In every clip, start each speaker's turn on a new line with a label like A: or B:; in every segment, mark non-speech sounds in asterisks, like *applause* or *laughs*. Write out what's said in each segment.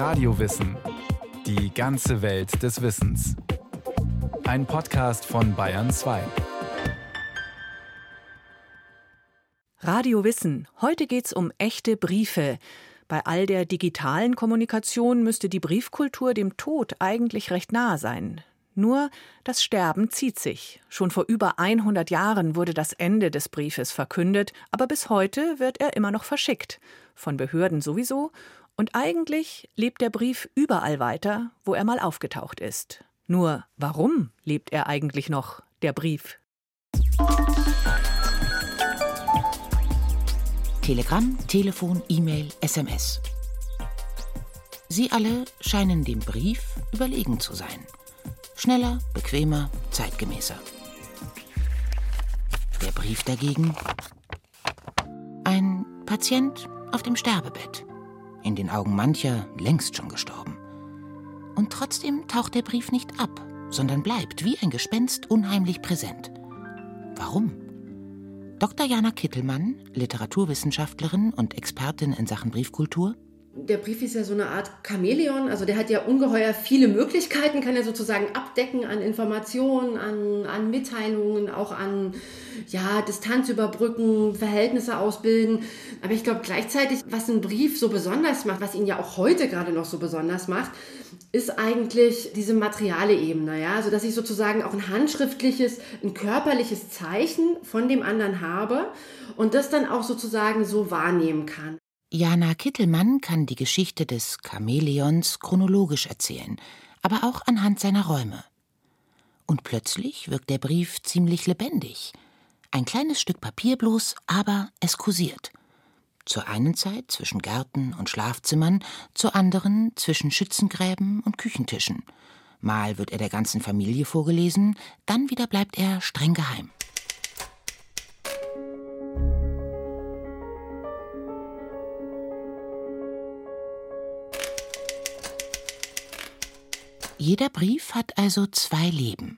A: Radiowissen. Die ganze Welt des Wissens. Ein Podcast von Bayern 2.
B: Radio Wissen. Heute geht's um echte Briefe. Bei all der digitalen Kommunikation müsste die Briefkultur dem Tod eigentlich recht nahe sein. Nur das Sterben zieht sich. Schon vor über 100 Jahren wurde das Ende des Briefes verkündet, aber bis heute wird er immer noch verschickt. Von Behörden sowieso. Und eigentlich lebt der Brief überall weiter, wo er mal aufgetaucht ist. Nur warum lebt er eigentlich noch, der Brief?
C: Telegramm, Telefon, E-Mail, SMS. Sie alle scheinen dem Brief überlegen zu sein. Schneller, bequemer, zeitgemäßer. Der Brief dagegen? Ein Patient auf dem Sterbebett. In den Augen mancher längst schon gestorben. Und trotzdem taucht der Brief nicht ab, sondern bleibt wie ein Gespenst unheimlich präsent. Warum? Dr. Jana Kittelmann, Literaturwissenschaftlerin und Expertin in Sachen Briefkultur,
D: der Brief ist ja so eine Art Chamäleon, also der hat ja ungeheuer viele Möglichkeiten, kann er sozusagen abdecken an Informationen, an, an Mitteilungen, auch an ja, Distanz überbrücken, Verhältnisse ausbilden. Aber ich glaube gleichzeitig, was ein Brief so besonders macht, was ihn ja auch heute gerade noch so besonders macht, ist eigentlich diese materiale Ebene, ja, also dass ich sozusagen auch ein handschriftliches, ein körperliches Zeichen von dem anderen habe und das dann auch sozusagen so wahrnehmen kann.
C: Jana Kittelmann kann die Geschichte des Chamäleons chronologisch erzählen, aber auch anhand seiner Räume. Und plötzlich wirkt der Brief ziemlich lebendig. Ein kleines Stück Papier bloß, aber es kursiert. Zur einen Zeit zwischen Gärten und Schlafzimmern, zur anderen zwischen Schützengräben und Küchentischen. Mal wird er der ganzen Familie vorgelesen, dann wieder bleibt er streng geheim. Jeder Brief hat also zwei Leben.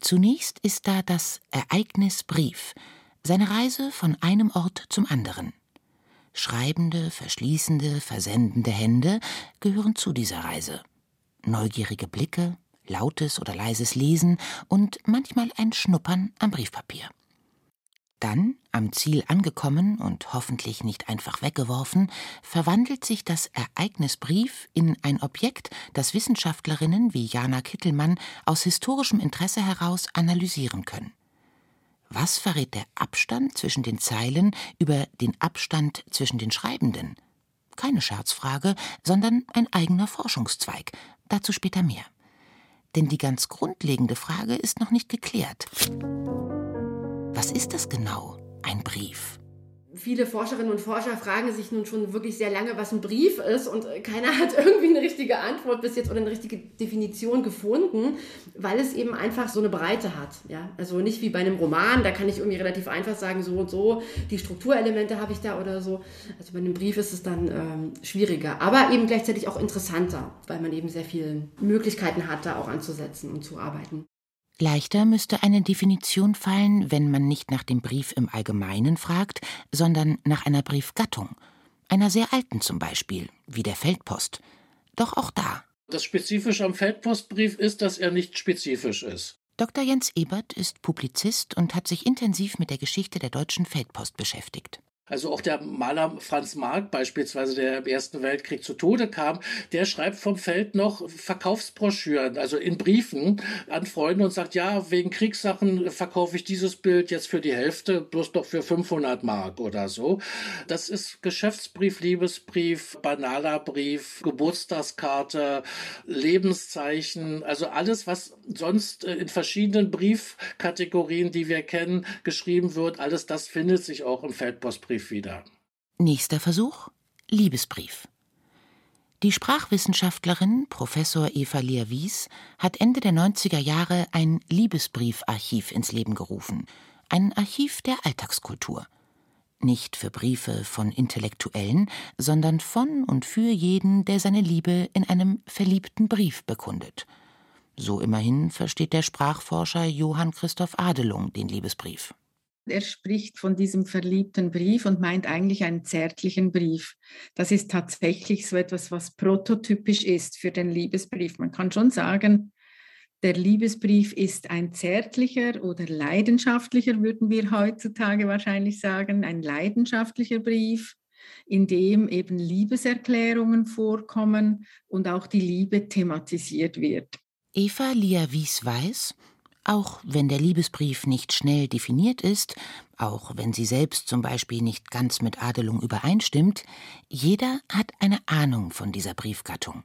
C: Zunächst ist da das Ereignis Brief, seine Reise von einem Ort zum anderen. Schreibende, verschließende, versendende Hände gehören zu dieser Reise. Neugierige Blicke, lautes oder leises Lesen und manchmal ein Schnuppern am Briefpapier. Dann, am Ziel angekommen und hoffentlich nicht einfach weggeworfen, verwandelt sich das Ereignis Brief in ein Objekt, das Wissenschaftlerinnen wie Jana Kittelmann aus historischem Interesse heraus analysieren können. Was verrät der Abstand zwischen den Zeilen über den Abstand zwischen den Schreibenden? Keine Scherzfrage, sondern ein eigener Forschungszweig. Dazu später mehr. Denn die ganz grundlegende Frage ist noch nicht geklärt. Was ist das genau, ein Brief?
D: Viele Forscherinnen und Forscher fragen sich nun schon wirklich sehr lange, was ein Brief ist und keiner *laughs* hat irgendwie eine richtige Antwort bis jetzt oder eine richtige Definition gefunden, weil es eben einfach so eine Breite hat. Ja? Also nicht wie bei einem Roman, da kann ich irgendwie relativ einfach sagen, so und so, die Strukturelemente habe ich da oder so. Also bei einem Brief ist es dann ähm, schwieriger, aber eben gleichzeitig auch interessanter, weil man eben sehr viele Möglichkeiten hat, da auch anzusetzen und zu arbeiten.
C: Leichter müsste eine Definition fallen, wenn man nicht nach dem Brief im Allgemeinen fragt, sondern nach einer Briefgattung, einer sehr alten zum Beispiel, wie der Feldpost. Doch auch da.
E: Das Spezifische am Feldpostbrief ist, dass er nicht spezifisch ist.
C: Dr. Jens Ebert ist Publizist und hat sich intensiv mit der Geschichte der deutschen Feldpost beschäftigt.
E: Also auch der Maler Franz Marc beispielsweise, der im Ersten Weltkrieg zu Tode kam, der schreibt vom Feld noch Verkaufsbroschüren, also in Briefen an Freunde und sagt, ja, wegen Kriegssachen verkaufe ich dieses Bild jetzt für die Hälfte, bloß doch für 500 Mark oder so. Das ist Geschäftsbrief, Liebesbrief, banaler Brief, Geburtstagskarte, Lebenszeichen, also alles, was sonst äh, in verschiedenen Briefkategorien, die wir kennen, geschrieben wird, alles das findet sich auch im Feldpostbrief Liebesbrief wieder.
C: Nächster Versuch: Liebesbrief. Die Sprachwissenschaftlerin Professor Eva Lehr-Wies hat Ende der 90er Jahre ein Liebesbriefarchiv ins Leben gerufen. Ein Archiv der Alltagskultur. Nicht für Briefe von Intellektuellen, sondern von und für jeden, der seine Liebe in einem verliebten Brief bekundet. So immerhin versteht der Sprachforscher Johann Christoph Adelung den Liebesbrief.
F: Er spricht von diesem verliebten Brief und meint eigentlich einen zärtlichen Brief. Das ist tatsächlich so etwas, was prototypisch ist für den Liebesbrief. Man kann schon sagen, der Liebesbrief ist ein zärtlicher oder leidenschaftlicher, würden wir heutzutage wahrscheinlich sagen, ein leidenschaftlicher Brief, in dem eben Liebeserklärungen vorkommen und auch die Liebe thematisiert wird.
C: Eva Lia Wies weiß, auch wenn der Liebesbrief nicht schnell definiert ist, auch wenn sie selbst zum Beispiel nicht ganz mit Adelung übereinstimmt, jeder hat eine Ahnung von dieser Briefgattung.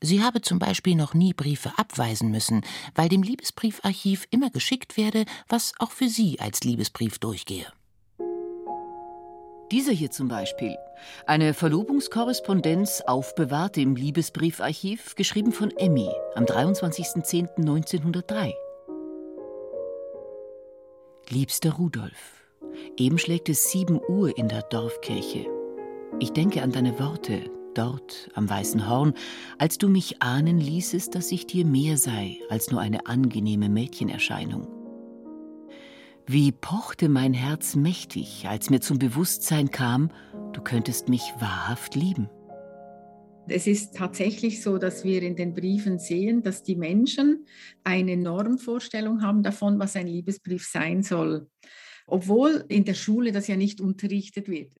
C: Sie habe zum Beispiel noch nie Briefe abweisen müssen, weil dem Liebesbriefarchiv immer geschickt werde, was auch für sie als Liebesbrief durchgehe.
G: Dieser hier zum Beispiel. Eine Verlobungskorrespondenz aufbewahrt im Liebesbriefarchiv, geschrieben von Emmy am 23.10.1903. Liebster Rudolf, eben schlägt es sieben Uhr in der Dorfkirche. Ich denke an deine Worte, dort am Weißen Horn, als du mich ahnen ließest, dass ich dir mehr sei als nur eine angenehme Mädchenerscheinung. Wie pochte mein Herz mächtig, als mir zum Bewusstsein kam, du könntest mich wahrhaft lieben.
F: Es ist tatsächlich so, dass wir in den Briefen sehen, dass die Menschen eine Normvorstellung haben davon, was ein Liebesbrief sein soll, obwohl in der Schule das ja nicht unterrichtet wird.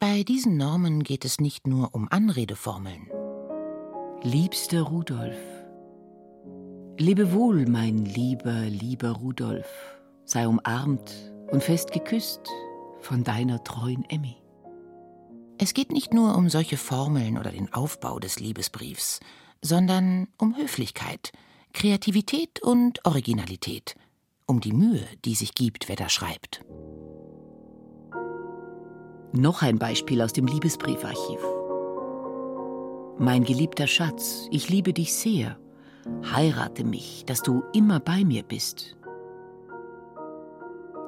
C: Bei diesen Normen geht es nicht nur um Anredeformeln.
G: Liebster Rudolf, lebe wohl, mein lieber, lieber Rudolf, sei umarmt und fest geküsst von deiner treuen Emmy.
C: Es geht nicht nur um solche Formeln oder den Aufbau des Liebesbriefs, sondern um Höflichkeit, Kreativität und Originalität, um die Mühe, die sich gibt, wer da schreibt.
G: Noch ein Beispiel aus dem Liebesbriefarchiv. Mein geliebter Schatz, ich liebe dich sehr. Heirate mich, dass du immer bei mir bist.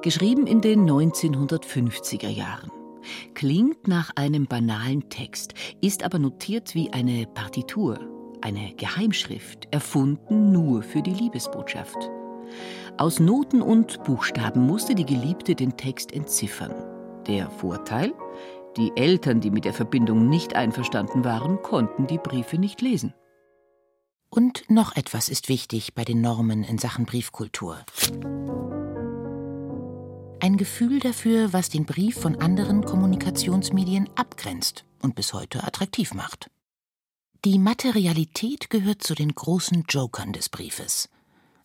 G: Geschrieben in den 1950er Jahren. Klingt nach einem banalen Text, ist aber notiert wie eine Partitur, eine Geheimschrift, erfunden nur für die Liebesbotschaft. Aus Noten und Buchstaben musste die Geliebte den Text entziffern. Der Vorteil? Die Eltern, die mit der Verbindung nicht einverstanden waren, konnten die Briefe nicht lesen.
C: Und noch etwas ist wichtig bei den Normen in Sachen Briefkultur. Ein Gefühl dafür, was den Brief von anderen Kommunikationsmedien abgrenzt und bis heute attraktiv macht. Die Materialität gehört zu den großen Jokern des Briefes.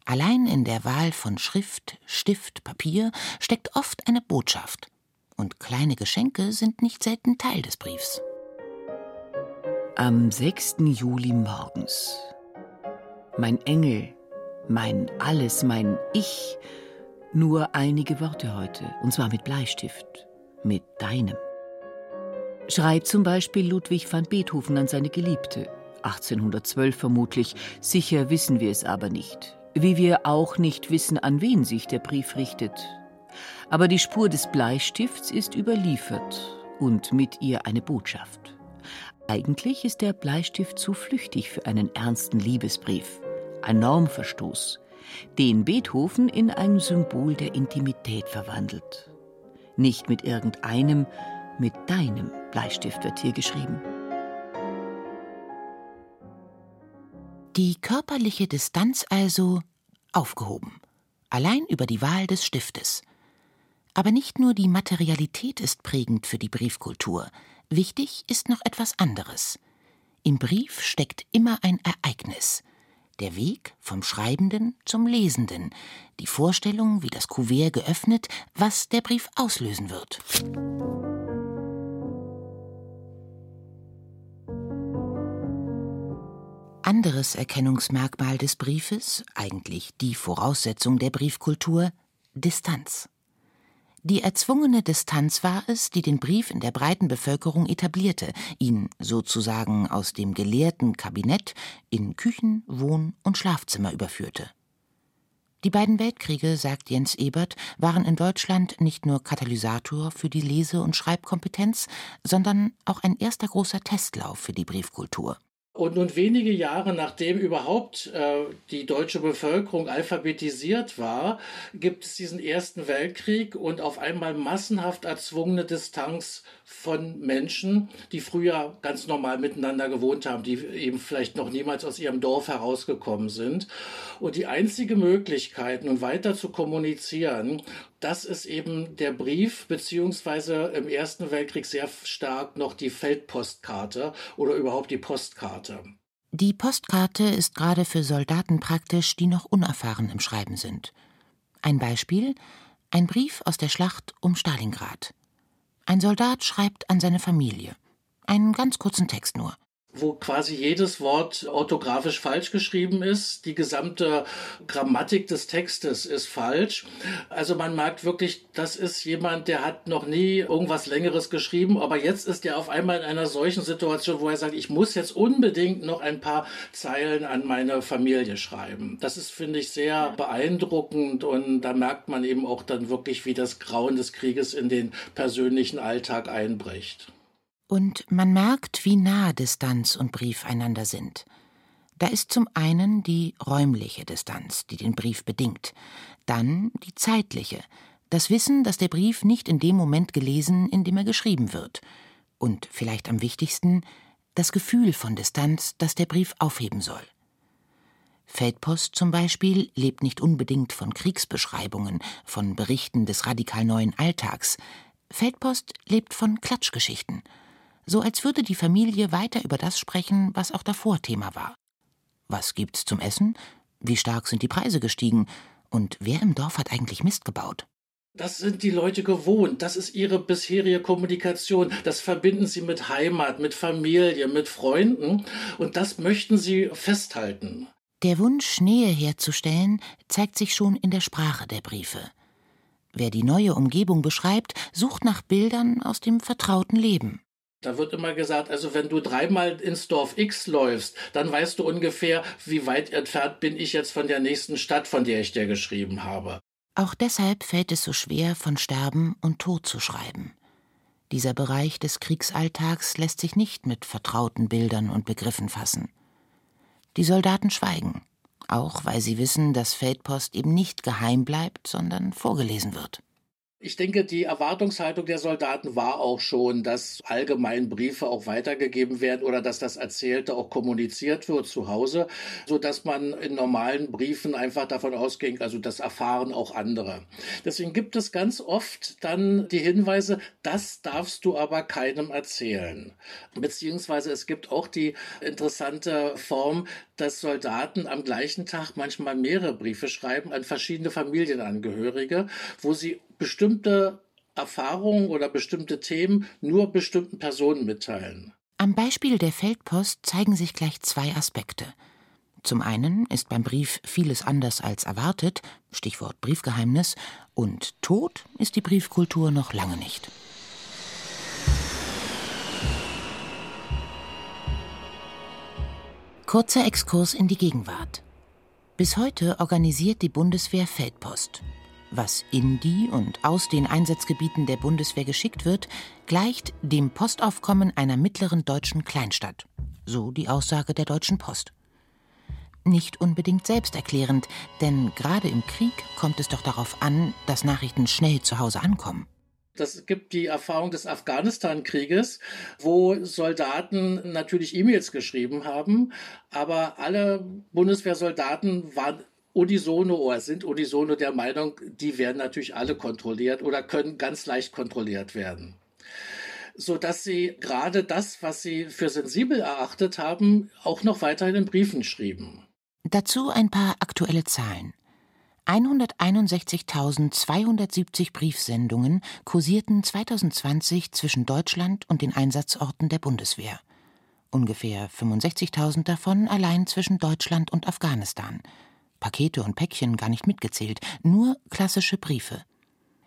C: Allein in der Wahl von Schrift, Stift, Papier steckt oft eine Botschaft und kleine Geschenke sind nicht selten Teil des Briefs.
G: Am 6. Juli morgens. Mein Engel, mein Alles, mein Ich. Nur einige Worte heute, und zwar mit Bleistift, mit deinem. Schreibt zum Beispiel Ludwig van Beethoven an seine Geliebte, 1812 vermutlich, sicher wissen wir es aber nicht. Wie wir auch nicht wissen, an wen sich der Brief richtet, aber die Spur des Bleistifts ist überliefert und mit ihr eine Botschaft. Eigentlich ist der Bleistift zu flüchtig für einen ernsten Liebesbrief, ein Normverstoß, den Beethoven in ein Symbol der Intimität verwandelt. Nicht mit irgendeinem, mit deinem Bleistift wird hier geschrieben.
C: Die körperliche Distanz also aufgehoben, allein über die Wahl des Stiftes – aber nicht nur die Materialität ist prägend für die Briefkultur. Wichtig ist noch etwas anderes. Im Brief steckt immer ein Ereignis. Der Weg vom Schreibenden zum Lesenden, die Vorstellung, wie das Kuvert geöffnet, was der Brief auslösen wird. Anderes Erkennungsmerkmal des Briefes, eigentlich die Voraussetzung der Briefkultur, Distanz. Die erzwungene Distanz war es, die den Brief in der breiten Bevölkerung etablierte, ihn sozusagen aus dem gelehrten Kabinett in Küchen, Wohn- und Schlafzimmer überführte. Die beiden Weltkriege, sagt Jens Ebert, waren in Deutschland nicht nur Katalysator für die Lese- und Schreibkompetenz, sondern auch ein erster großer Testlauf für die Briefkultur.
E: Und nun wenige Jahre nachdem überhaupt äh, die deutsche Bevölkerung alphabetisiert war, gibt es diesen Ersten Weltkrieg und auf einmal massenhaft erzwungene Distanz von Menschen, die früher ganz normal miteinander gewohnt haben, die eben vielleicht noch niemals aus ihrem Dorf herausgekommen sind. Und die einzige Möglichkeit, nun weiter zu kommunizieren, das ist eben der Brief, beziehungsweise im Ersten Weltkrieg sehr stark noch die Feldpostkarte oder überhaupt die Postkarte.
C: Die Postkarte ist gerade für Soldaten praktisch, die noch unerfahren im Schreiben sind. Ein Beispiel: ein Brief aus der Schlacht um Stalingrad. Ein Soldat schreibt an seine Familie. Einen ganz kurzen Text nur
E: wo quasi jedes Wort orthografisch falsch geschrieben ist. Die gesamte Grammatik des Textes ist falsch. Also man merkt wirklich, das ist jemand, der hat noch nie irgendwas Längeres geschrieben, aber jetzt ist er auf einmal in einer solchen Situation, wo er sagt, ich muss jetzt unbedingt noch ein paar Zeilen an meine Familie schreiben. Das ist, finde ich, sehr beeindruckend und da merkt man eben auch dann wirklich, wie das Grauen des Krieges in den persönlichen Alltag einbricht.
C: Und man merkt, wie nah Distanz und Brief einander sind. Da ist zum einen die räumliche Distanz, die den Brief bedingt, dann die zeitliche, das Wissen, dass der Brief nicht in dem Moment gelesen, in dem er geschrieben wird, und vielleicht am wichtigsten das Gefühl von Distanz, das der Brief aufheben soll. Feldpost zum Beispiel lebt nicht unbedingt von Kriegsbeschreibungen, von Berichten des radikal neuen Alltags. Feldpost lebt von Klatschgeschichten – so als würde die Familie weiter über das sprechen, was auch davor Thema war. Was gibt's zum Essen? Wie stark sind die Preise gestiegen? Und wer im Dorf hat eigentlich Mist gebaut?
E: Das sind die Leute gewohnt. Das ist ihre bisherige Kommunikation. Das verbinden sie mit Heimat, mit Familie, mit Freunden. Und das möchten sie festhalten.
C: Der Wunsch, Nähe herzustellen, zeigt sich schon in der Sprache der Briefe. Wer die neue Umgebung beschreibt, sucht nach Bildern aus dem vertrauten Leben.
E: Da wird immer gesagt, also wenn du dreimal ins Dorf X läufst, dann weißt du ungefähr, wie weit entfernt bin ich jetzt von der nächsten Stadt, von der ich dir geschrieben habe.
C: Auch deshalb fällt es so schwer, von Sterben und Tod zu schreiben. Dieser Bereich des Kriegsalltags lässt sich nicht mit vertrauten Bildern und Begriffen fassen. Die Soldaten schweigen, auch weil sie wissen, dass Feldpost eben nicht geheim bleibt, sondern vorgelesen wird.
E: Ich denke, die Erwartungshaltung der Soldaten war auch schon, dass allgemein Briefe auch weitergegeben werden oder dass das Erzählte auch kommuniziert wird zu Hause, so dass man in normalen Briefen einfach davon ausging, also das erfahren auch andere. Deswegen gibt es ganz oft dann die Hinweise, das darfst du aber keinem erzählen. Beziehungsweise es gibt auch die interessante Form, dass Soldaten am gleichen Tag manchmal mehrere Briefe schreiben an verschiedene Familienangehörige, wo sie bestimmte Erfahrungen oder bestimmte Themen nur bestimmten Personen mitteilen.
C: Am Beispiel der Feldpost zeigen sich gleich zwei Aspekte. Zum einen ist beim Brief vieles anders als erwartet, Stichwort Briefgeheimnis, und tot ist die Briefkultur noch lange nicht. Kurzer Exkurs in die Gegenwart. Bis heute organisiert die Bundeswehr Feldpost. Was in die und aus den Einsatzgebieten der Bundeswehr geschickt wird, gleicht dem Postaufkommen einer mittleren deutschen Kleinstadt. So die Aussage der Deutschen Post. Nicht unbedingt selbsterklärend, denn gerade im Krieg kommt es doch darauf an, dass Nachrichten schnell zu Hause ankommen.
E: Das gibt die Erfahrung des Afghanistan-Krieges, wo Soldaten natürlich E-Mails geschrieben haben, aber alle Bundeswehrsoldaten waren unisono oder sind unisono der Meinung, die werden natürlich alle kontrolliert oder können ganz leicht kontrolliert werden. So dass sie gerade das, was sie für sensibel erachtet haben, auch noch weiterhin in Briefen schrieben.
C: Dazu ein paar aktuelle Zahlen. 161.270 Briefsendungen kursierten 2020 zwischen Deutschland und den Einsatzorten der Bundeswehr. Ungefähr 65.000 davon allein zwischen Deutschland und Afghanistan. Pakete und Päckchen gar nicht mitgezählt, nur klassische Briefe.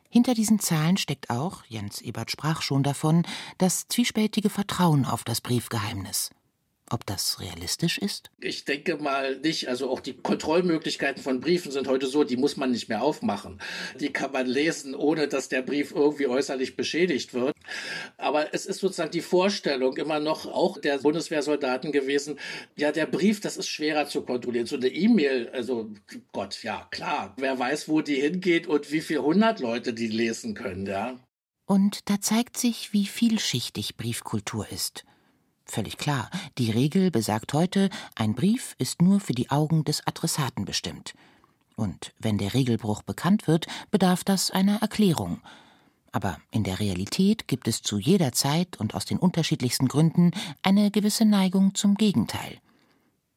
C: Hinter diesen Zahlen steckt auch, Jens Ebert sprach schon davon, das zwiespältige Vertrauen auf das Briefgeheimnis. Ob das realistisch ist?
E: Ich denke mal nicht. Also auch die Kontrollmöglichkeiten von Briefen sind heute so, die muss man nicht mehr aufmachen. Die kann man lesen, ohne dass der Brief irgendwie äußerlich beschädigt wird. Aber es ist sozusagen die Vorstellung immer noch auch der Bundeswehrsoldaten gewesen, ja, der Brief, das ist schwerer zu kontrollieren. So eine E-Mail, also Gott, ja, klar. Wer weiß, wo die hingeht und wie viele hundert Leute die lesen können, ja.
C: Und da zeigt sich, wie vielschichtig Briefkultur ist. Völlig klar, die Regel besagt heute, ein Brief ist nur für die Augen des Adressaten bestimmt. Und wenn der Regelbruch bekannt wird, bedarf das einer Erklärung. Aber in der Realität gibt es zu jeder Zeit und aus den unterschiedlichsten Gründen eine gewisse Neigung zum Gegenteil.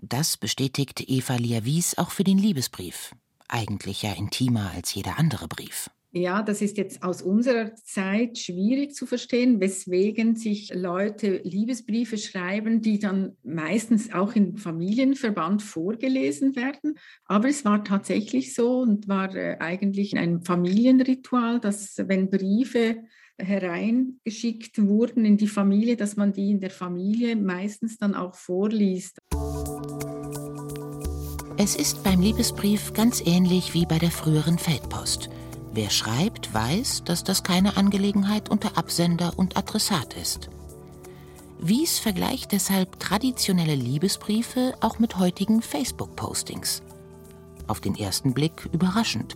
C: Das bestätigt Eva Liavis auch für den Liebesbrief. Eigentlich ja intimer als jeder andere Brief.
F: Ja, das ist jetzt aus unserer Zeit schwierig zu verstehen, weswegen sich Leute Liebesbriefe schreiben, die dann meistens auch im Familienverband vorgelesen werden. Aber es war tatsächlich so und war äh, eigentlich ein Familienritual, dass wenn Briefe hereingeschickt wurden in die Familie, dass man die in der Familie meistens dann auch vorliest.
C: Es ist beim Liebesbrief ganz ähnlich wie bei der früheren Feldpost. Wer schreibt, weiß, dass das keine Angelegenheit unter Absender und Adressat ist. Wies vergleicht deshalb traditionelle Liebesbriefe auch mit heutigen Facebook-Postings. Auf den ersten Blick überraschend,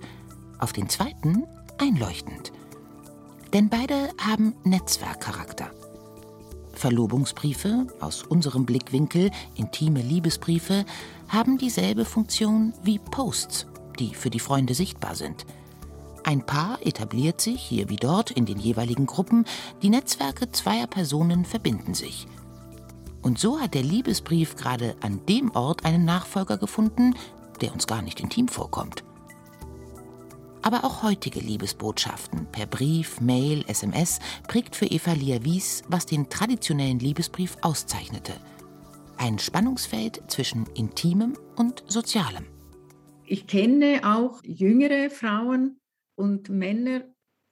C: auf den zweiten einleuchtend. Denn beide haben Netzwerkcharakter. Verlobungsbriefe, aus unserem Blickwinkel intime Liebesbriefe, haben dieselbe Funktion wie Posts, die für die Freunde sichtbar sind – ein Paar etabliert sich hier wie dort in den jeweiligen Gruppen, die Netzwerke zweier Personen verbinden sich. Und so hat der Liebesbrief gerade an dem Ort einen Nachfolger gefunden, der uns gar nicht intim vorkommt. Aber auch heutige Liebesbotschaften per Brief, Mail, SMS prägt für Eva Lia-Wies, was den traditionellen Liebesbrief auszeichnete. Ein Spannungsfeld zwischen Intimem und Sozialem.
F: Ich kenne auch jüngere Frauen, und Männer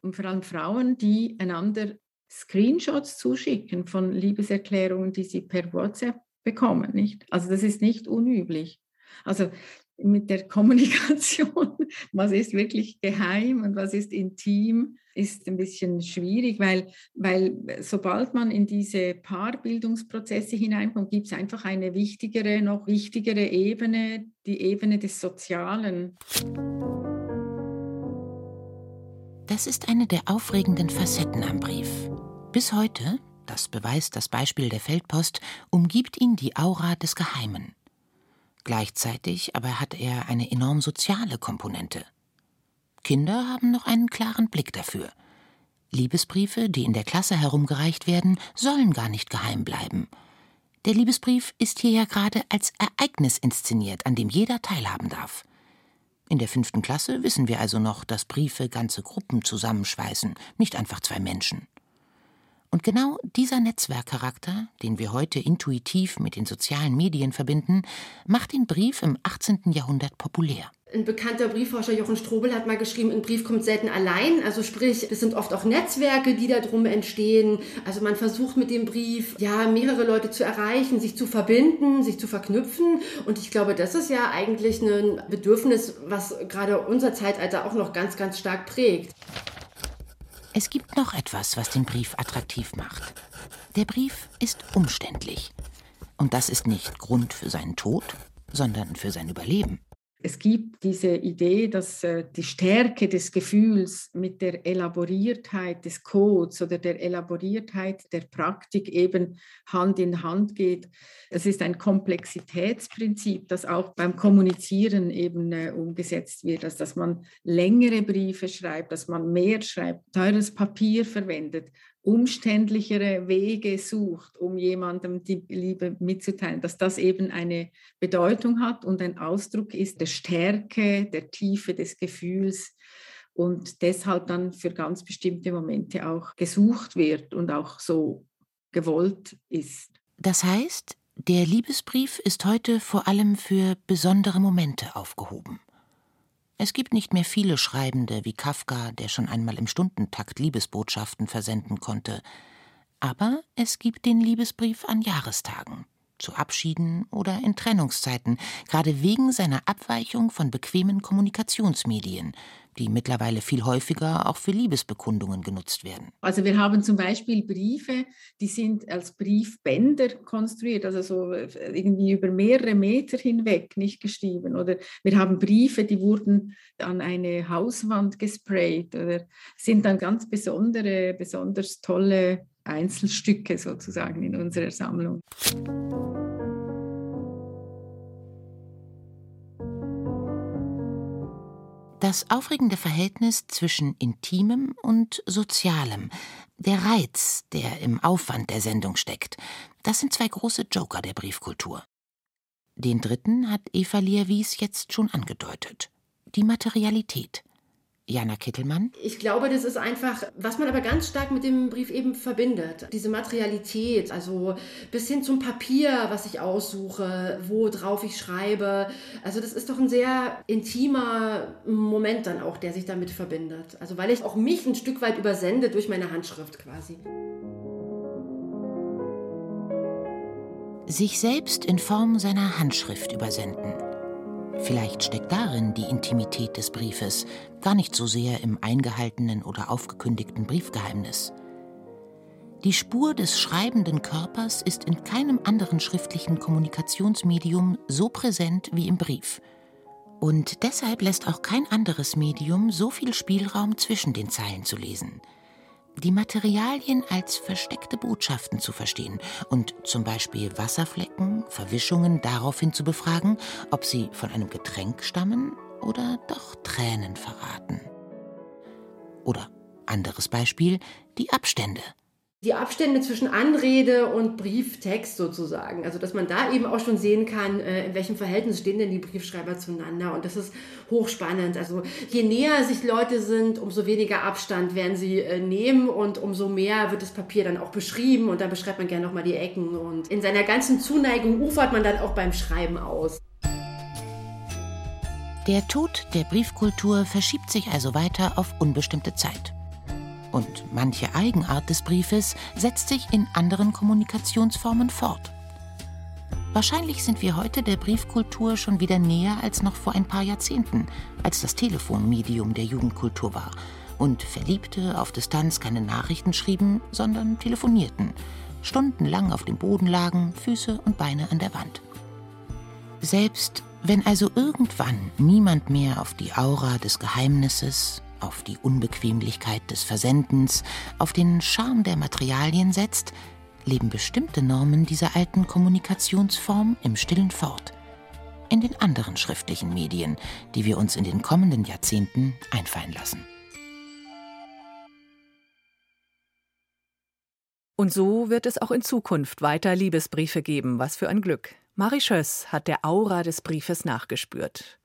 F: und vor allem Frauen, die einander Screenshots zuschicken von Liebeserklärungen, die sie per WhatsApp bekommen, nicht? Also das ist nicht unüblich. Also mit der *laughs* Kommunikation, was ist wirklich geheim und was ist intim, ist ein bisschen schwierig, weil, weil sobald man in diese Paarbildungsprozesse hineinkommt, gibt es einfach eine wichtigere, noch wichtigere Ebene, die Ebene des Sozialen.
C: Das ist eine der aufregenden Facetten am Brief. Bis heute, das beweist das Beispiel der Feldpost, umgibt ihn die Aura des Geheimen. Gleichzeitig aber hat er eine enorm soziale Komponente. Kinder haben noch einen klaren Blick dafür. Liebesbriefe, die in der Klasse herumgereicht werden, sollen gar nicht geheim bleiben. Der Liebesbrief ist hier ja gerade als Ereignis inszeniert, an dem jeder teilhaben darf. In der fünften Klasse wissen wir also noch, dass Briefe ganze Gruppen zusammenschweißen, nicht einfach zwei Menschen. Und genau dieser Netzwerkcharakter, den wir heute intuitiv mit den sozialen Medien verbinden, macht den Brief im 18. Jahrhundert populär.
D: Ein bekannter Briefforscher Jochen Strobel hat mal geschrieben, ein Brief kommt selten allein. Also sprich, es sind oft auch Netzwerke, die darum entstehen. Also man versucht mit dem Brief ja mehrere Leute zu erreichen, sich zu verbinden, sich zu verknüpfen. Und ich glaube, das ist ja eigentlich ein Bedürfnis, was gerade unser Zeitalter auch noch ganz, ganz stark prägt.
C: Es gibt noch etwas, was den Brief attraktiv macht. Der Brief ist umständlich. Und das ist nicht Grund für seinen Tod, sondern für sein Überleben.
F: Es gibt diese Idee, dass äh, die Stärke des Gefühls mit der Elaboriertheit des Codes oder der Elaboriertheit der Praktik eben Hand in Hand geht. Es ist ein Komplexitätsprinzip, das auch beim Kommunizieren eben äh, umgesetzt wird, also dass man längere Briefe schreibt, dass man mehr schreibt, teures Papier verwendet umständlichere Wege sucht, um jemandem die Liebe mitzuteilen, dass das eben eine Bedeutung hat und ein Ausdruck ist der Stärke, der Tiefe des Gefühls und deshalb dann für ganz bestimmte Momente auch gesucht wird und auch so gewollt ist.
C: Das heißt, der Liebesbrief ist heute vor allem für besondere Momente aufgehoben. Es gibt nicht mehr viele Schreibende wie Kafka, der schon einmal im Stundentakt Liebesbotschaften versenden konnte. Aber es gibt den Liebesbrief an Jahrestagen, zu Abschieden oder in Trennungszeiten, gerade wegen seiner Abweichung von bequemen Kommunikationsmedien, die mittlerweile viel häufiger auch für Liebesbekundungen genutzt werden.
F: Also wir haben zum Beispiel Briefe, die sind als Briefbänder konstruiert, also so äh, irgendwie über mehrere Meter hinweg nicht geschrieben. Oder wir haben Briefe, die wurden an eine Hauswand gesprayt oder sind dann ganz besondere, besonders tolle Einzelstücke sozusagen in unserer Sammlung.
C: Das aufregende Verhältnis zwischen Intimem und Sozialem, der Reiz, der im Aufwand der Sendung steckt, das sind zwei große Joker der Briefkultur. Den dritten hat Eva Lierwies jetzt schon angedeutet. Die Materialität. Jana Kittelmann?
D: Ich glaube, das ist einfach, was man aber ganz stark mit dem Brief eben verbindet. Diese Materialität, also bis hin zum Papier, was ich aussuche, wo drauf ich schreibe. Also das ist doch ein sehr intimer Moment dann auch, der sich damit verbindet. Also weil ich auch mich ein Stück weit übersende durch meine Handschrift quasi.
C: Sich selbst in Form seiner Handschrift übersenden. Vielleicht steckt darin die Intimität des Briefes, gar nicht so sehr im eingehaltenen oder aufgekündigten Briefgeheimnis. Die Spur des schreibenden Körpers ist in keinem anderen schriftlichen Kommunikationsmedium so präsent wie im Brief. Und deshalb lässt auch kein anderes Medium so viel Spielraum zwischen den Zeilen zu lesen die Materialien als versteckte Botschaften zu verstehen und zum Beispiel Wasserflecken, Verwischungen daraufhin zu befragen, ob sie von einem Getränk stammen oder doch Tränen verraten. Oder anderes Beispiel, die Abstände
D: die Abstände zwischen Anrede und Brieftext sozusagen. Also dass man da eben auch schon sehen kann, äh, in welchem Verhältnis stehen denn die Briefschreiber zueinander. Und das ist hochspannend. Also je näher sich Leute sind, umso weniger Abstand werden sie äh, nehmen und umso mehr wird das Papier dann auch beschrieben und dann beschreibt man gerne nochmal die Ecken. Und in seiner ganzen Zuneigung ufert man dann auch beim Schreiben aus.
C: Der Tod der Briefkultur verschiebt sich also weiter auf unbestimmte Zeit und manche Eigenart des Briefes setzt sich in anderen Kommunikationsformen fort. Wahrscheinlich sind wir heute der Briefkultur schon wieder näher als noch vor ein paar Jahrzehnten, als das Telefonmedium der Jugendkultur war und Verliebte auf Distanz keine Nachrichten schrieben, sondern telefonierten, stundenlang auf dem Boden lagen, Füße und Beine an der Wand. Selbst wenn also irgendwann niemand mehr auf die Aura des Geheimnisses, auf die Unbequemlichkeit des Versendens, auf den Charme der Materialien setzt, leben bestimmte Normen dieser alten Kommunikationsform im stillen fort. In den anderen schriftlichen Medien, die wir uns in den kommenden Jahrzehnten einfallen lassen.
B: Und so wird es auch in Zukunft weiter Liebesbriefe geben. Was für ein Glück. Marie Schöss hat der Aura des Briefes nachgespürt.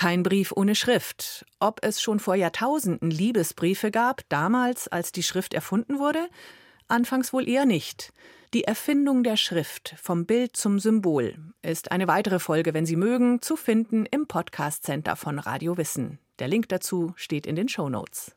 B: Kein Brief ohne Schrift. Ob es schon vor Jahrtausenden Liebesbriefe gab, damals, als die Schrift erfunden wurde? Anfangs wohl eher nicht. Die Erfindung der Schrift vom Bild zum Symbol ist eine weitere Folge, wenn Sie mögen, zu finden im Podcast Center von Radio Wissen. Der Link dazu steht in den Show Notes.